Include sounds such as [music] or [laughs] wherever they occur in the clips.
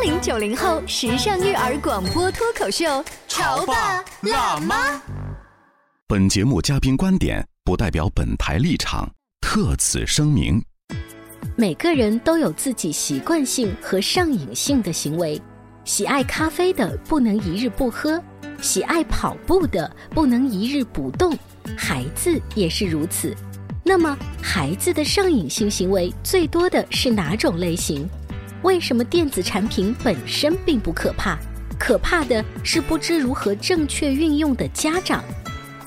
八零九零后时尚育儿广播脱口秀，《潮爸辣妈》。本节目嘉宾观点不代表本台立场，特此声明。每个人都有自己习惯性和上瘾性的行为，喜爱咖啡的不能一日不喝，喜爱跑步的不能一日不动，孩子也是如此。那么，孩子的上瘾性行为最多的是哪种类型？为什么电子产品本身并不可怕，可怕的是不知如何正确运用的家长？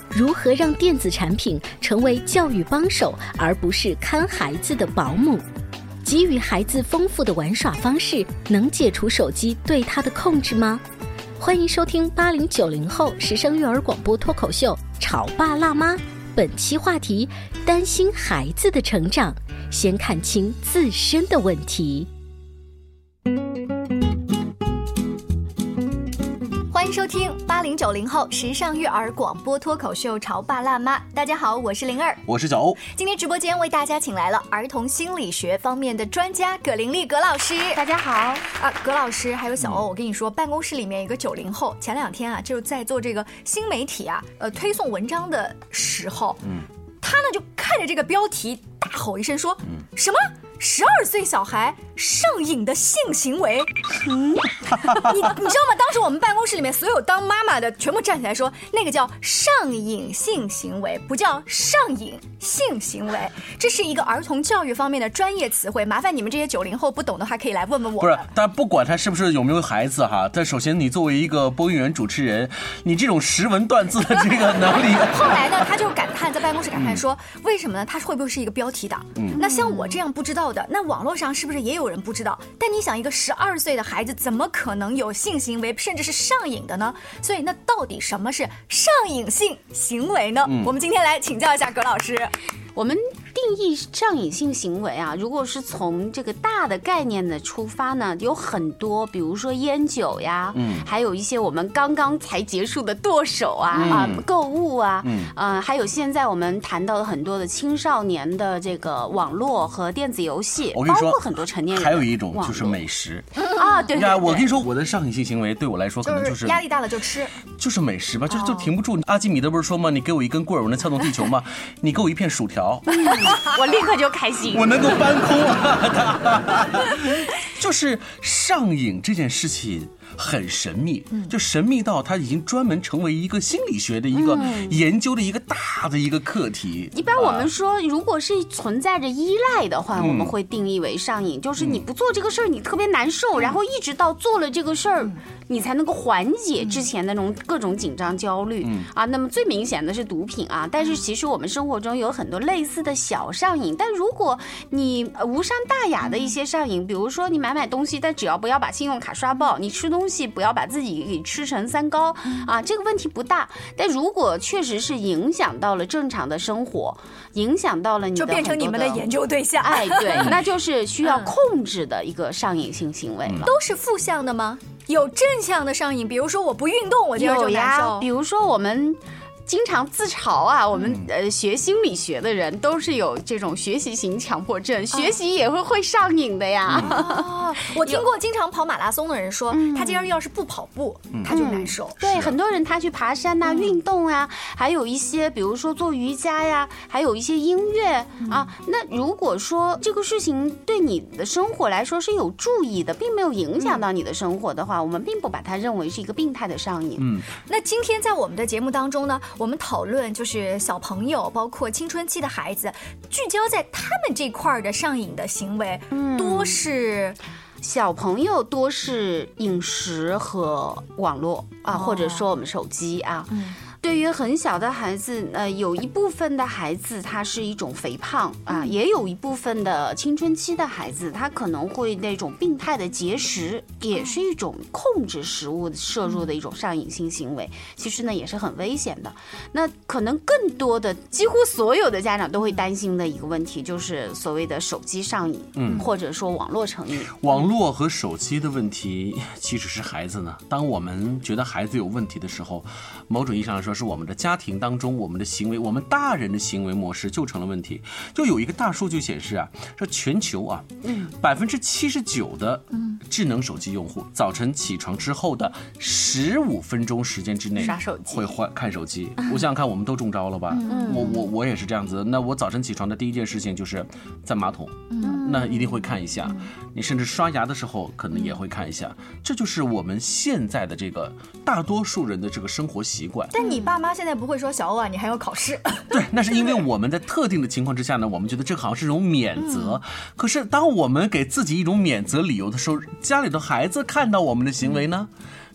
如何让电子产品成为教育帮手，而不是看孩子的保姆？给予孩子丰富的玩耍方式，能解除手机对他的控制吗？欢迎收听八零九零后时尚育儿广播脱口秀《潮爸辣妈》，本期话题：担心孩子的成长，先看清自身的问题。欢迎收听八零九零后时尚育儿广播脱口秀《潮爸辣妈》。大家好，我是灵儿，我是小欧。今天直播间为大家请来了儿童心理学方面的专家葛玲丽葛老师。大家好啊，葛老师还有小欧，我跟你说，办公室里面一个九零后，前两天啊就在做这个新媒体啊，呃，推送文章的时候，嗯，他呢就看着这个标题大吼一声说：“什么？十二岁小孩上瘾的性行为？”嗯，你你知道吗？当时我们办公室里面所有当妈妈的全部站起来说，那个叫上瘾性行为，不叫上瘾性行为。这是一个儿童教育方面的专业词汇，麻烦你们这些九零后不懂的话，可以来问问我。不是，但不管他是不是有没有孩子哈，但首先你作为一个播音员主持人，你这种识文断字的这个能力。[laughs] 后来呢，他就感叹在办公室感叹说，为什么呢？他会不会是一个标题党？嗯，那像我这样不知道的，那网络上是不是也有人不知道？但你想，一个十二岁的孩子怎么可能有性行为，甚至是上瘾的呢？所以，那到底什么是上瘾性行为呢？我们今天来请教一下葛老师。我们定义上瘾性行为啊，如果是从这个大的概念的出发呢，有很多，比如说烟酒呀，嗯，还有一些我们刚刚才结束的剁手啊啊，购物啊，嗯，呃，还有现在我们谈到的很多的青少年的这个网络和电子游戏，我跟你说，包括很多成年人，还有一种就是美食啊，对，呀，我跟你说，我的上瘾性行为对我来说可能就是压力大了就吃，就是美食吧，就是就停不住。阿基米德不是说吗？你给我一根棍儿，我能撬动地球吗？你给我一片薯条。我立刻就开心，我能够搬空啊！[laughs] 就是上瘾这件事情很神秘，就神秘到它已经专门成为一个心理学的一个研究的一个大的一个课题。一般我们说，如果是存在着依赖的话，我们会定义为上瘾，就是你不做这个事儿，你特别难受，然后一直到做了这个事儿。你才能够缓解之前那种各种紧张焦虑啊。那么最明显的是毒品啊，但是其实我们生活中有很多类似的小上瘾。但如果你无伤大雅的一些上瘾，比如说你买买东西，但只要不要把信用卡刷爆；你吃东西不要把自己给吃成三高啊，这个问题不大。但如果确实是影响到了正常的生活，影响到了你就变成你们的研究对象。哎，对，那就是需要 [laughs] 控制的一个上瘾性行为了。都是负向的吗？有正向的上瘾，比如说我不运动，我就有呀。比如说我们。经常自嘲啊，我们呃学心理学的人都是有这种学习型强迫症，学习也会会上瘾的呀。哦，[laughs] 我听过经常跑马拉松的人说，他今儿要是不跑步，他就难受。对，很多人他去爬山呐，运动啊，还有一些比如说做瑜伽呀，还有一些音乐啊。那如果说这个事情对你的生活来说是有注意的，并没有影响到你的生活的话，我们并不把它认为是一个病态的上瘾。嗯，那今天在我们的节目当中呢？我们讨论就是小朋友，包括青春期的孩子，聚焦在他们这块儿的上瘾的行为，多是小朋友多是饮食和网络啊，或者说我们手机啊。对于很小的孩子，呃，有一部分的孩子他是一种肥胖啊，也有一部分的青春期的孩子，他可能会那种病态的节食，也是一种控制食物摄入的一种上瘾性行为。其实呢，也是很危险的。那可能更多的，几乎所有的家长都会担心的一个问题，就是所谓的手机上瘾，嗯，或者说网络成瘾。网络和手机的问题 [laughs] 其实是孩子呢。当我们觉得孩子有问题的时候，某种意义上来说，是我们的家庭当中，我们的行为，我们大人的行为模式就成了问题。就有一个大数据显示啊，说全球啊，嗯，百分之七十九的智能手机用户，早晨起床之后的十五分钟时间之内刷手机会换看手机。[laughs] 我想想看，我们都中招了吧？我我我也是这样子。那我早晨起床的第一件事情就是在马桶，那一定会看一下。你甚至刷牙的时候可能也会看一下。这就是我们现在的这个大多数人的这个生活习惯。但你爸妈现在不会说小欧啊，你还要考试？对，那是因为我们在特定的情况之下呢，我们觉得这好像是一种免责。可是当我们给自己一种免责理由的时候，家里的孩子看到我们的行为呢，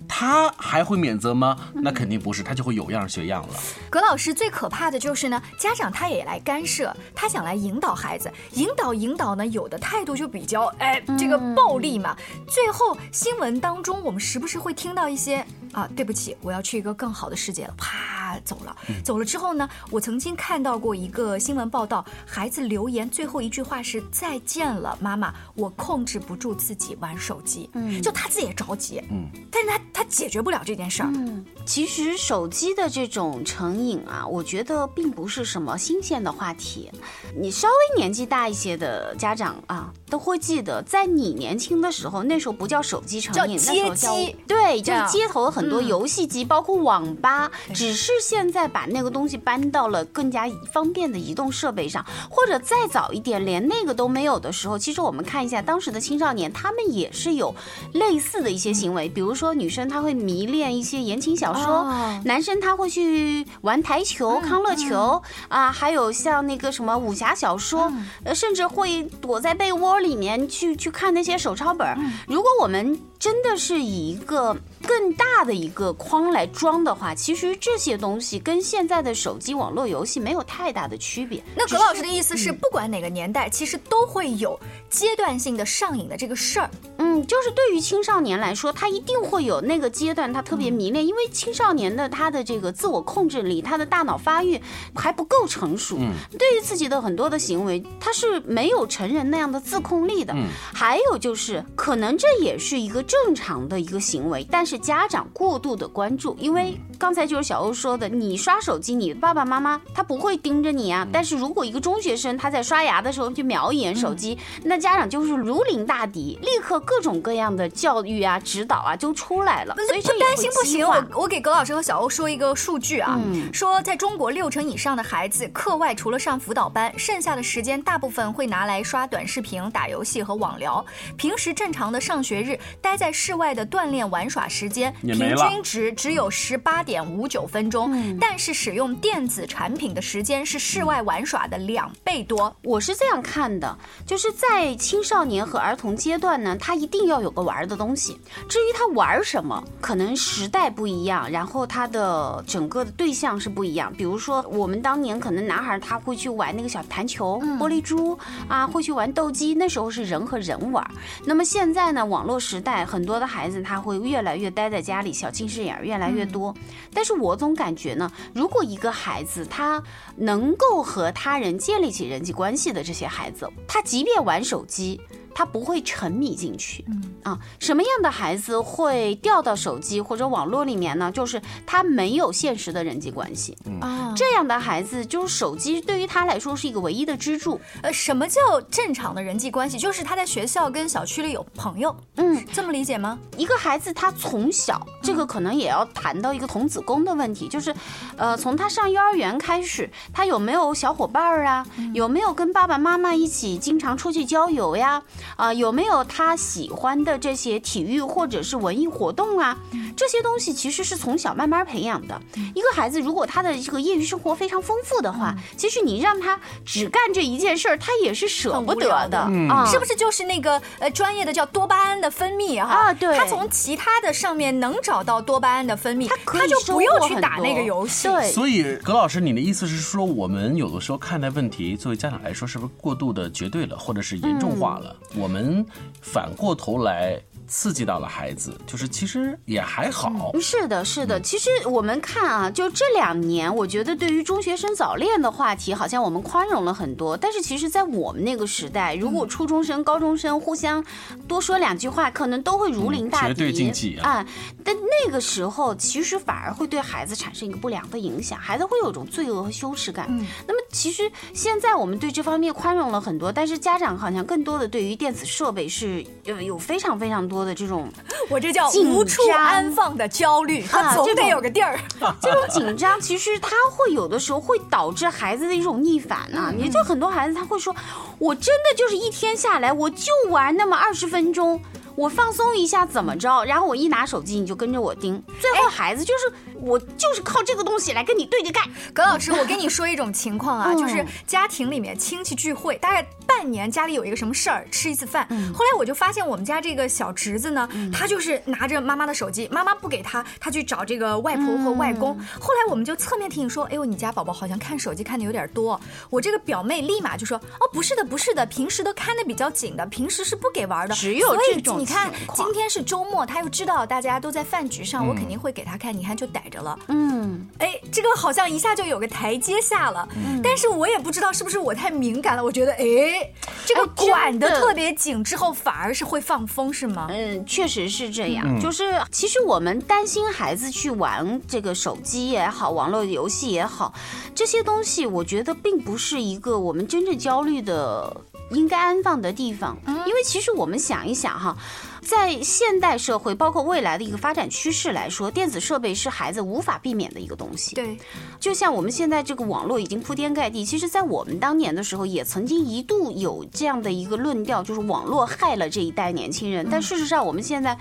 他还会免责吗？那肯定不是，他就会有样学样了。葛老师最可怕的就是呢，家长他也来干涉，他想来引导孩子，引导引导呢，有的态度就比较哎这个暴力嘛。最后新闻当中，我们时不时会听到一些啊，对不起，我要去一个更好的世界了，啪走了。走了之后呢，我曾经看到过一个新闻报道，孩子留言最后一句话是再见了，妈妈，我控制不住自己玩手机。嗯，就他自己也着急，嗯，但是他他解决不了这件事儿。嗯，其实手机的这种成瘾啊，我觉得并不是什么新鲜的话题。你稍微年纪大一些的家长啊，都会记得，在你年轻的时候，那时候不叫手机成瘾，叫那时候叫街机对，就是街头的很多游戏机，包括网吧，只是现在把那个东西搬到了更加方便的移动设备上，或者再早一点，连那个都没有的时候，其实我们看一下当时的青少年，他们也是有类似的一些行为，比如说女生她会迷恋一些言情小说，哦男生他会去玩台球、康乐球啊，还有像那个什么武侠小说，呃，甚至会躲在被窝里面去去看那些手抄本儿。如果我们真的是以一个更大的一个框来装的话，其实这些东西跟现在的手机网络游戏没有太大的区别。那葛老师的意思是，不管哪个年代，其实都会有阶段性的上瘾的这个事儿。嗯，就是对于青少年来说，他一定会有那个阶段，他特别迷恋，因为青少年的他的这个自我控制力，他的大脑发育还不够成熟，对于自己的很多的行为，他是没有成人那样的自控力的。还有就是，可能这也是一个正常的一个行为，但是家长过度的关注，因为刚才就是小欧说的，你刷手机，你爸爸妈妈他不会盯着你啊，但是如果一个中学生他在刷牙的时候去瞄一眼手机，那家长就是如临大敌，立刻各种各样的教育啊、指导啊就出来了。所以这不担心不行，我我给葛老师和小欧说一个数据啊，嗯说在中国六成以上的孩子课外除了上辅导班，剩下的时间大部分会拿来刷短视频、打游戏和网聊。平时正常的上学日，待在室外的锻炼玩耍时间平均值只有十八点五九分钟，嗯但是使用电子产品的时间是室外玩耍的两倍多。我是这样看的，就是在青少年和儿童阶段呢，他一定要有个玩儿的东西。至于他玩什么，可能时代不一样，然后他的整个的对象是不一样。比如说，我们当年可能男孩儿他会去玩那个小弹球、玻璃珠啊，会去玩斗鸡，那时候是人和人玩儿。那么现在呢，网络时代，很多的孩子他会越来越待在家里，小近视眼儿越来越多。但是我总感觉呢，如果一个孩子他能够和他人建立起人际关系的这些孩子，他即便玩手机。他不会沉迷进去，嗯啊，什么样的孩子会掉到手机或者网络里面呢？就是他没有现实的人际关系，啊，这样的孩子就是手机对于他来说是一个唯一的支柱。呃，什么叫正常的人际关系？就是他在学校跟小区里有朋友，嗯，这么理解吗？一个孩子他从小，这个可能也要谈到一个童子功的问题，就是，呃，从他上幼儿园开始，他有没有小伙伴儿啊？有没有跟爸爸妈妈一起经常出去郊游呀？啊、有没有他喜欢的这些体育或者是文艺活动啊？这些东西其实是从小慢慢培养的。一个孩子如果他的这个业余生活非常丰富的话，其实你让他只干这一件事儿，他也是舍不得的啊。是不是就是那个呃专业的叫多巴胺的分泌哈？啊对他从其他的上面能找到多巴胺的分泌，他他就不用去打那个游戏。对所以，葛老师，你的意思是说，我们有的时候看待问题，作为家长来说，是不是过度的绝对了，或者是严重化了？我们反过头来刺激到了孩子，就是其实也还好。是的，是的。其实我们看啊，就这两年，我觉得对于中学生早恋的话题，好像我们宽容了很多。但是其实，在我们那个时代，如果初中生、高中生互相多说两句话，可能都会如临大敌。绝对禁忌啊啊！但那个时候，其实反而会对孩子产生一个不良的影响，孩子会有一种罪恶和羞耻感。那么，其实现在我们对这方面宽容了很多，但是家长好像更多的对于电子设备是有有非常非常多的这种 [laughs] 我这叫无处安放的焦虑，他总得有个地儿。[laughs] 这种紧张，其实它会有的时候会导致孩子的一种逆反啊。嗯也就很多孩子他会说，我真的就是一天下来，我就玩那么二十分钟。我放松一下怎么着？然后我一拿手机，你就跟着我盯。最后孩子就是我就是靠这个东西来跟你对着干。葛老师，我跟你说一种情况啊，嗯就是家庭里面亲戚聚会，大概半年家里有一个什么事儿，吃一次饭。后来我就发现我们家这个小侄子呢，他就是拿着妈妈的手机，妈妈不给他，他去找这个外婆和外公。后来我们就侧面提醒说，哎呦，你家宝宝好像看手机看的有点多。我这个表妹立马就说，哦，不是的，不是的，平时都看的比较紧的，平时是不给玩的。只有这种你看今天是周末，他又知道大家都在饭局上，我肯定会给他看，你看就逮着了。嗯，哎，这个好像一下就有个台阶下了，嗯但是我也不知道是不是我太敏感了，我觉得哎，这个管的管得特别紧之后反而是会放风，是吗？嗯，确实是这样。就是其实我们担心孩子去玩这个手机也好，网络游戏也好，这些东西，我觉得并不是一个我们真正焦虑的应该安放的地方。因为其实我们想一想哈。在现代社会，包括未来的一个发展趋势来说，电子设备是孩子无法避免的一个东西。对，就像我们现在这个网络已经铺天盖地，其实，在我们当年的时候，也曾经一度有这样的一个论调，就是网络害了这一代年轻人。但事实上，我们现在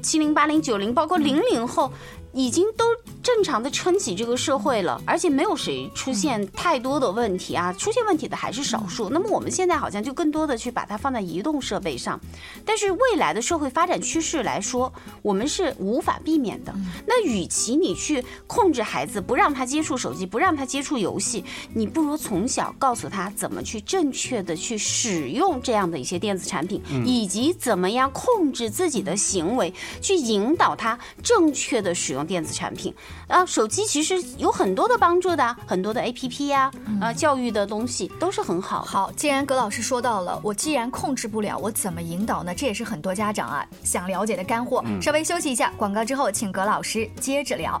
七零、八零、九零，包括零零后。已经都正常的撑起这个社会了，而且没有谁出现太多的问题啊，出现问题的还是少数。那么我们现在好像就更多的去把它放在移动设备上，但是未来的社会发展趋势来说，我们是无法避免的。那与其你去控制孩子，不让他接触手机，不让他接触游戏，你不如从小告诉他怎么去正确的去使用这样的一些电子产品，以及怎么样控制自己的行为，去引导他正确的使用电子产品。啊，手机其实有很多的帮助的，很多的 A P P 呀、啊，教育的东西都是很好的。好，既然葛老师说到了，我既然控制不了，我怎么引导呢？这也是很多家长啊想了解的干货。稍微休息一下，广告之后，请葛老师接着聊。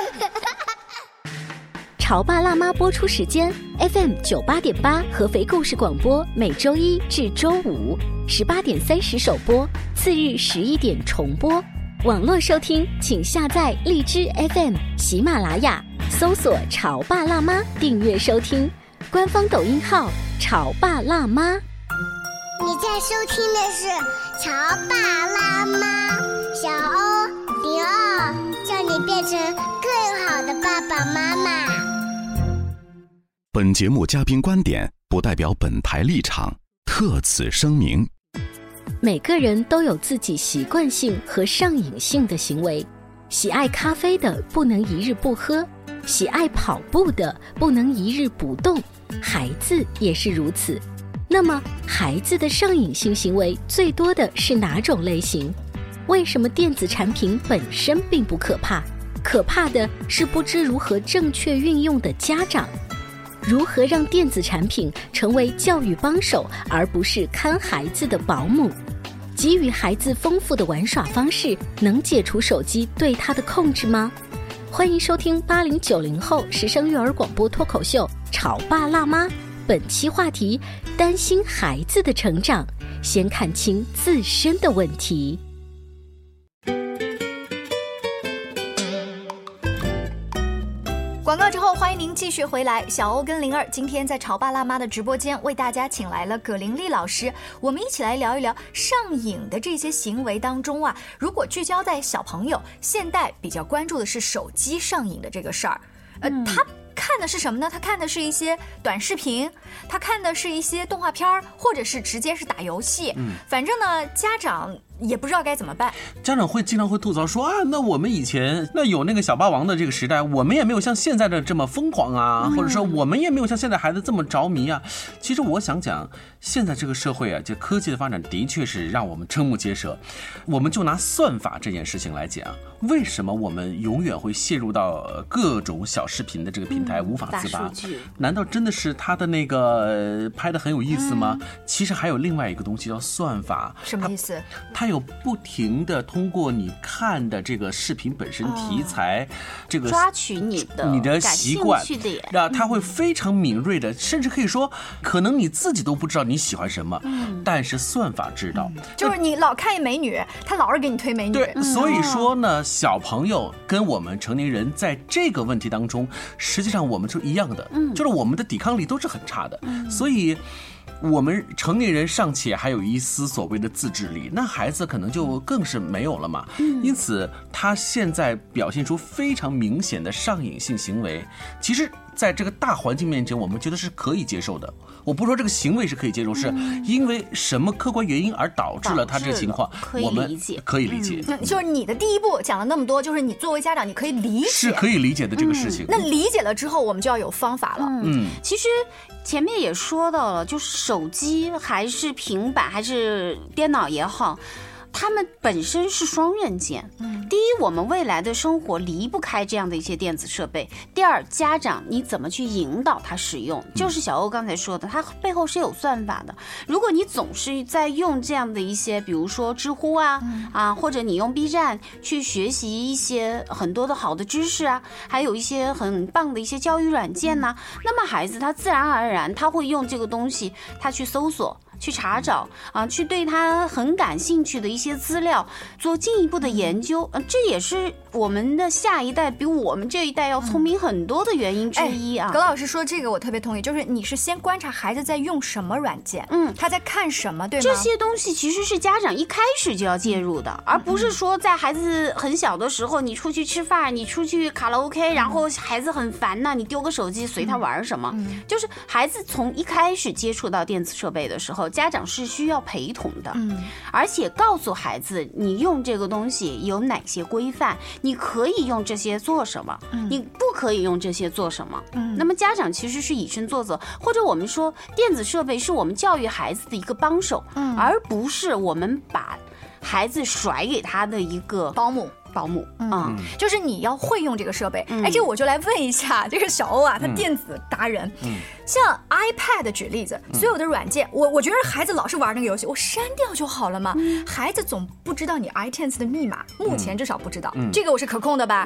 潮爸辣妈播出时间：FM 九八点八合肥故事广播，每周一至周五十八点三十首播，次日十一点重播。网络收听，请下载荔枝 FM、喜马拉雅，搜索“潮爸辣妈”，订阅收听。官方抖音号“潮爸辣妈”。你在收听的是《潮爸辣妈》，小欧零二，叫你变成更好的爸爸妈妈。本节目嘉宾观点不代表本台立场，特此声明。每个人都有自己习惯性和上瘾性的行为，喜爱咖啡的不能一日不喝，喜爱跑步的不能一日不动，孩子也是如此。那么，孩子的上瘾性行为最多的是哪种类型？为什么电子产品本身并不可怕？可怕的是不知如何正确运用的家长。如何让电子产品成为教育帮手，而不是看孩子的保姆？给予孩子丰富的玩耍方式，能解除手机对他的控制吗？欢迎收听八零九零后时尚育儿广播脱口秀《潮爸辣妈》。本期话题：担心孩子的成长，先看清自身的问题。迎继续回来。小欧跟灵儿今天在潮爸辣妈的直播间为大家请来了葛玲丽老师，我们一起来聊一聊上瘾的这些行为当中啊，如果聚焦在小朋友，现代比较关注的是手机上瘾的这个事儿，呃，他。看的是什么呢？他看的是一些短视频，他看的是一些动画片儿，或者是直接是打游戏。嗯，反正呢，家长。也不知道该怎么办，家长会经常会吐槽说啊，那我们以前那有那个小霸王的这个时代，我们也没有像现在的这么疯狂啊，或者说我们也没有像现在孩子这么着迷啊。其实我想讲，现在这个社会啊，就科技的发展的确是让我们瞠目结舌。我们就拿算法这件事情来讲，为什么我们永远会陷入到各种小视频的这个平台无法自拔？难道真的是他的那个拍的很有意思吗？其实还有另外一个东西叫算法，什么意思？他。有不停的通过你看的这个视频本身题材，这个抓取你的你的习惯，那他会非常敏锐的，甚至可以说，可能你自己都不知道你喜欢什么，但是算法知道。就是你老看一美女，他老是给你推美女。对，所以说呢，小朋友跟我们成年人在这个问题当中，实际上我们是一样的，就是我们的抵抗力都是很差的，所以。我们成年人尚且还有一丝所谓的自制力，那孩子可能就更是没有了嘛。因此，他现在表现出非常明显的上瘾性行为，其实。在这个大环境面前，我们觉得是可以接受的。我不说这个行为是可以接受，是因为什么客观原因而导致了他这个情况，我们理解，可以理解。就是你的第一步讲了那么多，就是你作为家长，你可以理解，是可以理解的这个事情。那理解了之后，我们就要有方法了。嗯，其实前面也说到了，就是手机还是平板还是电脑也好。它们本身是双刃剑。嗯，第一，我们未来的生活离不开这样的一些电子设备；第二，家长你怎么去引导他使用，就是小欧刚才说的，它背后是有算法的。如果你总是在用这样的一些，比如说知乎啊啊，或者你用 B 站去学习一些很多的好的知识啊，还有一些很棒的一些教育软件呢，那么孩子他自然而然他会用这个东西，他去搜索。去查找啊，去对他很感兴趣的一些资料做进一步的研究，呃，这也是我们的下一代比我们这一代要聪明很多的原因之一啊。葛老师说这个我特别同意，就是你是先观察孩子在用什么软件，嗯，他在看什么，对吗？这些东西其实是家长一开始就要介入的，而不是说在孩子很小的时候，你出去吃饭，你出去卡拉 OK，然后孩子很烦呢，你丢个手机随他玩什么，嗯就是孩子从一开始接触到电子设备的时候。家长是需要陪同的，嗯，而且告诉孩子，你用这个东西有哪些规范，你可以用这些做什么，你不可以用这些做什么。嗯，那么家长其实是以身作则，或者我们说，电子设备是我们教育孩子的一个帮手，嗯，而不是我们把孩子甩给他的一个保姆。保姆啊，就是你要会用这个设备。哎，这我就来问一下 [laughs] 这个小欧啊，他电子达人。像 iPad 举例子，所有的软件，我我觉得孩子老是玩那个游戏，我删掉就好了嘛。孩子总不知道你 iTunes 的密码，目前至少不知道，这个我是可控的吧？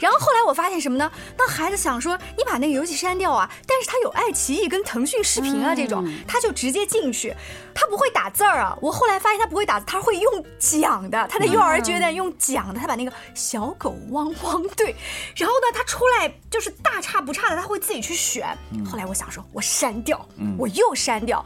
然后后来我发现什么呢？当孩子想说你把那个游戏删掉啊，但是他有爱奇艺跟腾讯视频啊这种，他就直接进去，他不会打字儿啊。我后来发现他不会打字，他会用讲的，他在幼儿阶段用讲的，他把那个小狗汪汪队，然后呢他出来就是大差不差的，他会自己去选。后来我想说。我删掉，我又删掉，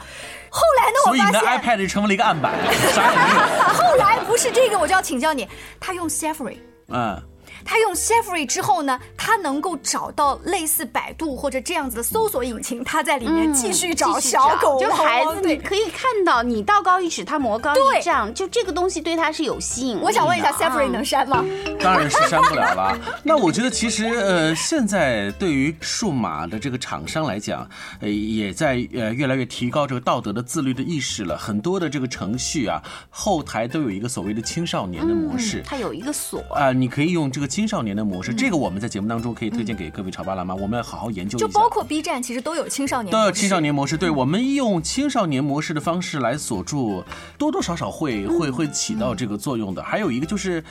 后来呢？我发现，所以你的 iPad 成为了一个案板，啥也没有。[laughs] 后来不是这个，我就要请教你，他用 Safari，嗯。他用 Safari 之后呢，他能够找到类似百度或者这样子的搜索引擎，他在里面继续找小狗。就孩子，你可以看到，你道高一尺，他魔高一丈，就这个东西对他是有吸引力。我想问一下，Safari 能删吗？当然是删不了了。[laughs] 那我觉得其实呃，现在对于数码的这个厂商来讲，呃，也在呃越来越提高这个道德的自律的意识了。很多的这个程序啊，后台都有一个所谓的青少年的模式，它有一个锁啊，你可以用这个。个青少年的模式，这个我们在节目当中可以推荐给各位潮爸辣妈，我们要好好研究一下。就包括 B 站，其实都有青少年都有青少年模式，对我们用青少年模式的方式来锁住，多多少少会会会起到这个作用的。还有一个就是，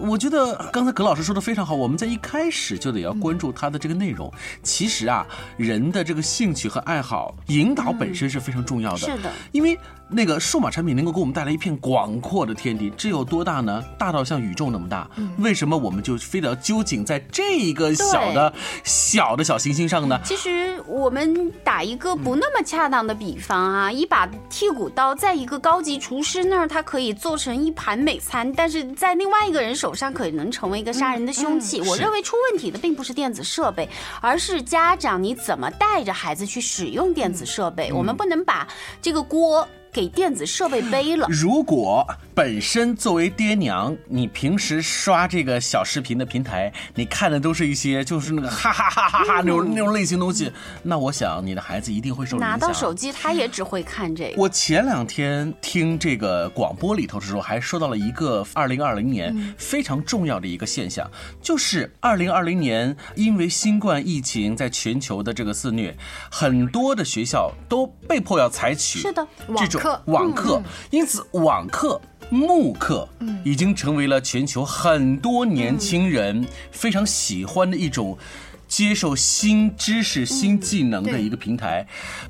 我觉得刚才葛老师说的非常好，我们在一开始就得要关注他的这个内容。其实啊，人的这个兴趣和爱好引导本身是非常重要的。是的，因为那个数码产品能够给我们带来一片广阔的天地，这有多大呢？大到像宇宙那么大。为什么我们就非得要揪紧在这一个小的小的小行星上呢？其实我们打一个不那么恰当的比方啊，一把剔骨刀在一个高级厨师那儿，它可以做成一盘美餐，但是在另外一个人手上可能成为一个杀人的凶器。我认为出问题的并不是电子设备，而是家长你怎么带着孩子去使用电子设备。我们不能把这个锅给电子设备背了。如果本身作为爹娘，你平时刷这个小视频的平台，你看的都是一些就是那个哈哈哈哈哈那种那种类型东西，那我想你的孩子一定会受影响。拿到手机，他也只会看这个。我前两天听这个广播里头的时候，还说到了一个二零二零年非常重要的一个现象，就是二零二零年因为新冠疫情在全球的这个肆虐，很多的学校都被迫要采取是的这种网课网课嗯，因此网课。慕课已经成为了全球很多年轻人非常喜欢的一种接受新知识、新技能的一个平台。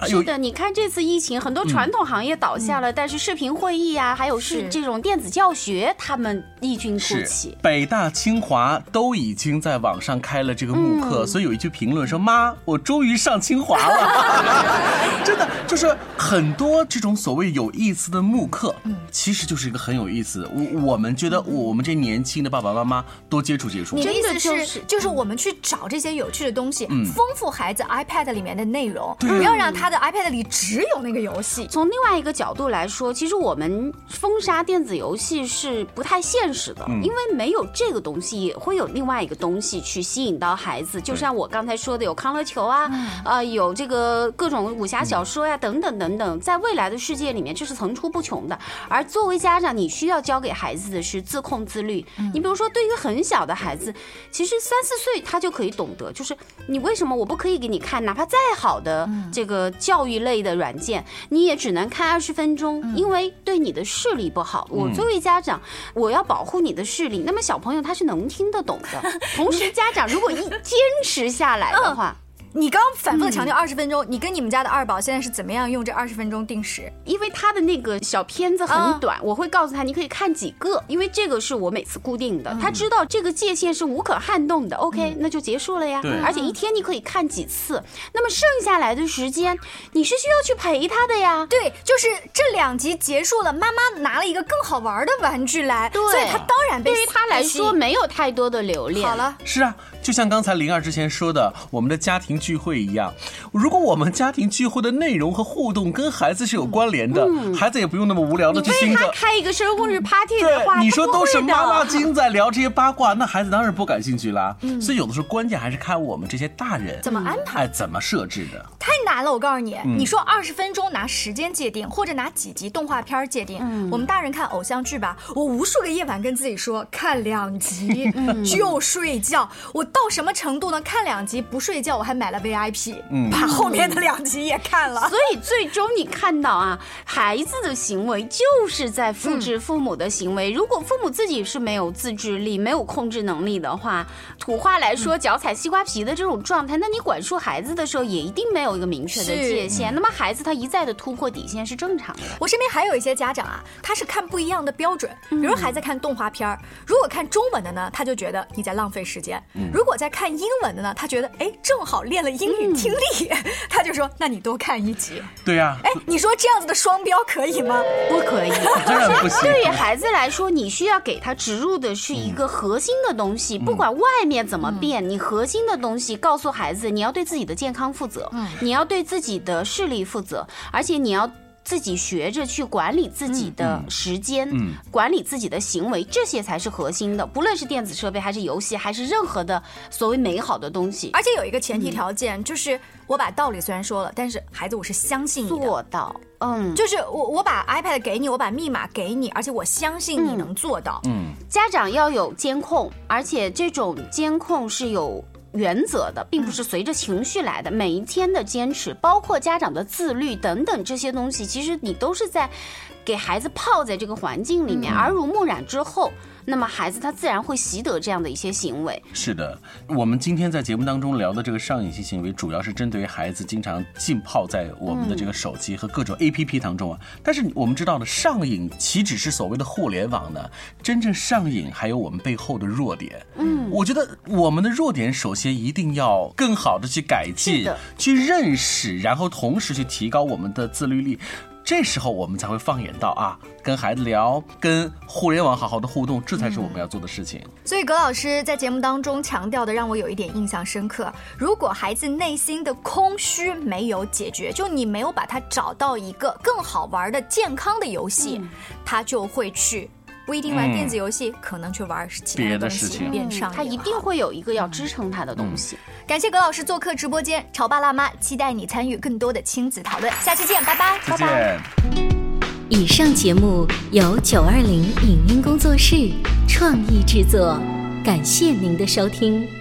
是的，你看这次疫情，很多传统行业倒下了，但是视频会议啊，还有是这种电子教学，他们异军突是起。北大、清华都已经在网上开了这个慕课，所以有一句评论说：“妈，我终于上清华了。” [laughs] 真的就是很多这种所谓有意思的慕课，其实就是一个很有意思。我我们觉得我们这年轻的爸爸妈妈多接触接触。你的意思真的就是是就是我们去找这些有趣的东西，嗯丰富孩子 iPad 里面的内容，不要让他的 iPad 里只有那个游戏。从另外一个角度来说，其实我们封杀电子游戏是不太现实的，嗯因为没有这个东西，也会有另外一个东西去吸引到孩子。就像我刚才说的，有康乐球啊，呃，有这个各种武侠小说呀、等等等等，在未来的世界里面，这是层出不穷的。而作为家长，你需要教给孩子的是自控自律。你比如说，对于很小的孩子，其实三四岁他就可以懂得，就是你为什么我不可以给你看，哪怕再好的这个教育类的软件，你也只能看二十分钟，因为对你的视力不好。我嗯作为家长，我要保护你的视力，那么小朋友他是能听得懂的。同时，家长如果一坚持下来的话。你刚刚反复的强嗯调二十分钟，你跟你们家的二宝现在是怎么样用这二十分钟定时？因为他的那个小片子很短，我会告诉他你可以看几个，因为这个是我每次固定的，他知道这个界限是无可撼动的。OK，那就结束了呀对。而且一天你可以看几次，那么剩下来的时间你是需要去陪他的呀。对，就是这两集结束了，妈妈拿了一个更好玩的玩具来，所以他当然被对于他来说没有太多的留恋。好了，是啊，就像刚才灵儿之前说的，我们的家庭聚会一样，如果我们家庭聚会的内容和互动跟孩子是有关联的，孩子也不用那么无聊的去听着。他开一个生日 party 的话，你说都是妈妈经在聊这些八卦，那孩子当然不感兴趣啦。嗯所以有的时候关键还是看我们这些大人怎么安排哎，怎么设置的。太难了，我告诉你，嗯你说二十分钟拿时间界定，或者拿几集动画片界定。我们大人看偶像剧吧，我无数个夜晚跟自己说看两集嗯 [laughs] 就睡觉。我到什么程度呢？看两集不睡觉，我还买了 VIP，、嗯把后面的两集也看了。[laughs] 所以最终你看到啊，孩子的行为就是在复制父母的行为。如果父母自己是没有自制力、没有控制能力的话，土话来说，脚踩西瓜皮的这种状态，那你管束孩子的时候也一定没有一个明确的界限。那么孩子他一再的突破底线是正常的。我身边还有一些家长啊，他是看不一样的标准。比如孩子看动画片儿，如果看中文的呢，他就觉得你在浪费时间；嗯如果在看英文的呢，他觉得哎正好练了英语听力，[laughs] 他就说那你多看一集。对呀、哎，你说这样子的双标可以吗？不可以，[laughs] 当然不行。对于孩子来说，你需要给他植入的是一个核心的东西，不管外面怎么变，你核心的东西告诉孩子，你要对自己的健康负责，你要对自己的视力负责，而且你要。自己学着去管理自己的时间，嗯管理自己的行为，这些才是核心的。不论是电子设备，还是游戏，还是任何的所谓美好的东西，而且有一个前提条件，就是我把道理虽然说了，但是孩子我是相信你，做到。嗯，就是我我把 iPad 给你，我把密码给你，而且我相信你能做到。嗯，家长要有监控，而且这种监控是有。原则的，并不是随着情绪来的。每一天的坚持，包括家长的自律等等这些东西，其实你都是在给孩子泡在这个环境里面，耳濡目染之后，那么孩子他自然会习得这样的一些行为。是的，我们今天在节目当中聊的这个上瘾性行为，主要是针对于孩子经常浸泡在我们的这个手机和各种 APP 当中啊。但是我们知道的，上瘾岂止是所谓的互联网呢？真正上瘾还有我们背后的弱点。嗯，我觉得我们的弱点首先一定要更好的去改进，去认识，然后同时去提高我们的自律力。这时候我们才会放眼到啊，跟孩子聊，跟互联网好好的互动，这才是我们要做的事情。所以葛老师在节目当中强调的，让我有一点印象深刻。如果孩子内心的空虚没有解决，就你没有把他找到一个更好玩的健康的游戏，他就会去。不一定玩电子游戏，可能去玩其他的东西，变上瘾。他一定会有一个要支撑他的东西。感谢葛老师做客直播间，潮爸辣妈期待你参与更多的亲子讨论。下期见，拜拜，拜拜。以上节目由九二零影音工作室创意制作，感谢您的收听。